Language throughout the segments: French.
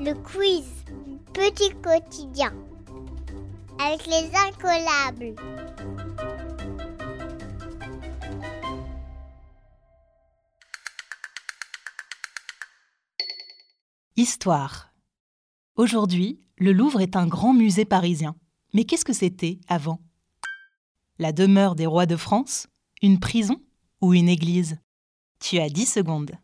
Le quiz. Petit quotidien. Avec les incollables. Histoire. Aujourd'hui, le Louvre est un grand musée parisien. Mais qu'est-ce que c'était avant? La demeure des rois de France Une prison Ou une église? Tu as 10 secondes.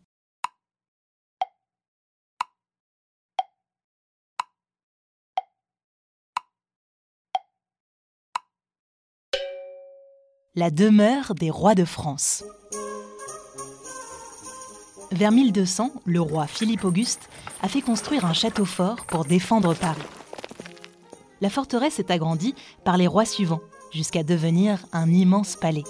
La demeure des rois de France. Vers 1200, le roi Philippe Auguste a fait construire un château fort pour défendre Paris. La forteresse est agrandie par les rois suivants, jusqu'à devenir un immense palais.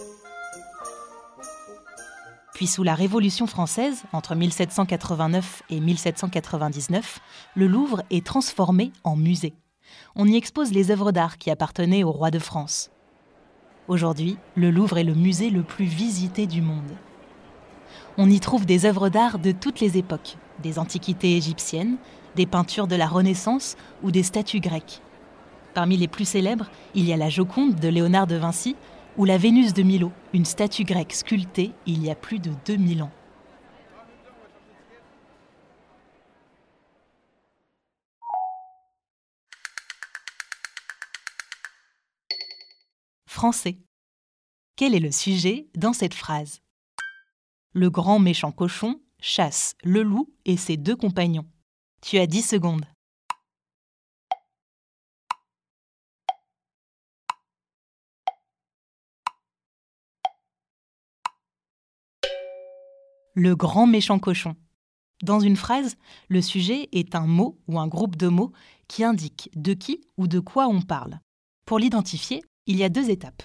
Puis sous la Révolution française, entre 1789 et 1799, le Louvre est transformé en musée. On y expose les œuvres d'art qui appartenaient aux rois de France. Aujourd'hui, le Louvre est le musée le plus visité du monde. On y trouve des œuvres d'art de toutes les époques, des antiquités égyptiennes, des peintures de la Renaissance ou des statues grecques. Parmi les plus célèbres, il y a la Joconde de Léonard de Vinci ou la Vénus de Milo, une statue grecque sculptée il y a plus de 2000 ans. Quel est le sujet dans cette phrase? Le grand méchant cochon chasse le loup et ses deux compagnons. Tu as 10 secondes. Le grand méchant cochon. Dans une phrase, le sujet est un mot ou un groupe de mots qui indique de qui ou de quoi on parle. Pour l'identifier, il y a deux étapes.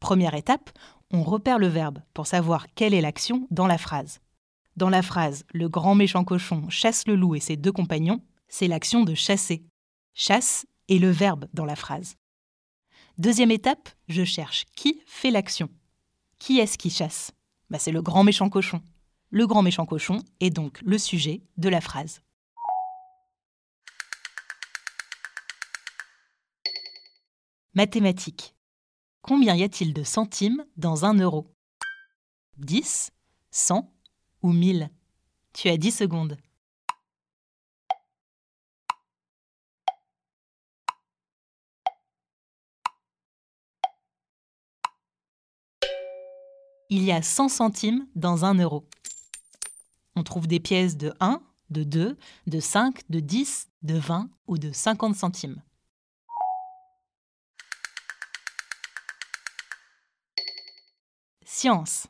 Première étape, on repère le verbe pour savoir quelle est l'action dans la phrase. Dans la phrase Le grand méchant cochon chasse le loup et ses deux compagnons, c'est l'action de chasser. Chasse est le verbe dans la phrase. Deuxième étape, je cherche qui fait l'action. Qui est-ce qui chasse? Bah, C'est le grand méchant cochon. Le grand méchant cochon est donc le sujet de la phrase. Mathématiques. Combien y a-t-il de centimes dans un euro? 10, 100 ou 1000 Tu as 10 secondes. Il y a 100 centimes dans un euro. On trouve des pièces de 1, de 2, de 5, de 10, de 20 ou de 50 centimes. Science.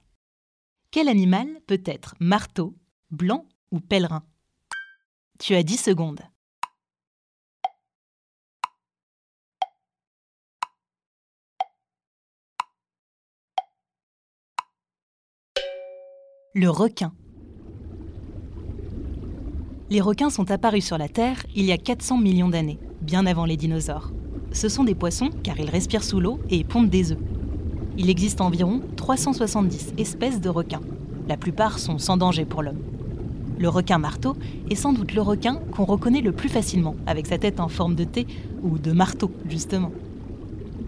Quel animal peut être marteau, blanc ou pèlerin? Tu as 10 secondes. Le requin. Les requins sont apparus sur la Terre il y a 400 millions d'années, bien avant les dinosaures. Ce sont des poissons car ils respirent sous l'eau et pondent des œufs. Il existe environ 370 espèces de requins. La plupart sont sans danger pour l'homme. Le requin marteau est sans doute le requin qu'on reconnaît le plus facilement, avec sa tête en forme de T ou de marteau, justement.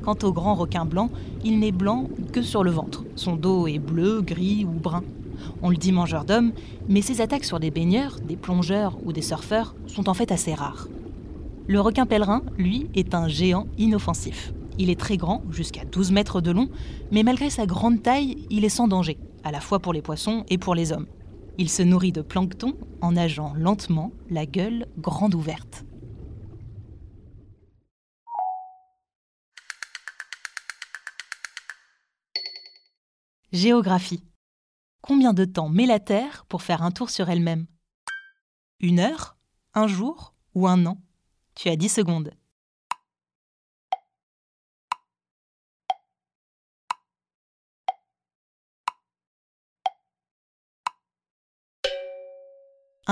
Quant au grand requin blanc, il n'est blanc que sur le ventre. Son dos est bleu, gris ou brun. On le dit mangeur d'hommes, mais ses attaques sur des baigneurs, des plongeurs ou des surfeurs sont en fait assez rares. Le requin pèlerin, lui, est un géant inoffensif. Il est très grand, jusqu'à 12 mètres de long, mais malgré sa grande taille, il est sans danger, à la fois pour les poissons et pour les hommes. Il se nourrit de plancton en nageant lentement, la gueule grande ouverte. Géographie. Combien de temps met la Terre pour faire un tour sur elle-même? Une heure Un jour Ou un an? Tu as 10 secondes.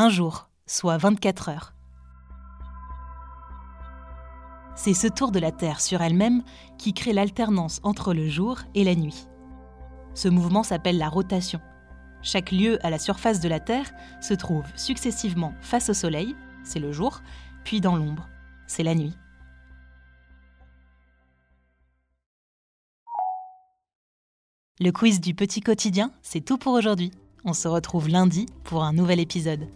Un jour, soit 24 heures. C'est ce tour de la Terre sur elle-même qui crée l'alternance entre le jour et la nuit. Ce mouvement s'appelle la rotation chaque lieu à la surface de la Terre se trouve successivement face au Soleil, c'est le jour, puis dans l'ombre, c'est la nuit. Le quiz du petit quotidien, c'est tout pour aujourd'hui. On se retrouve lundi pour un nouvel épisode.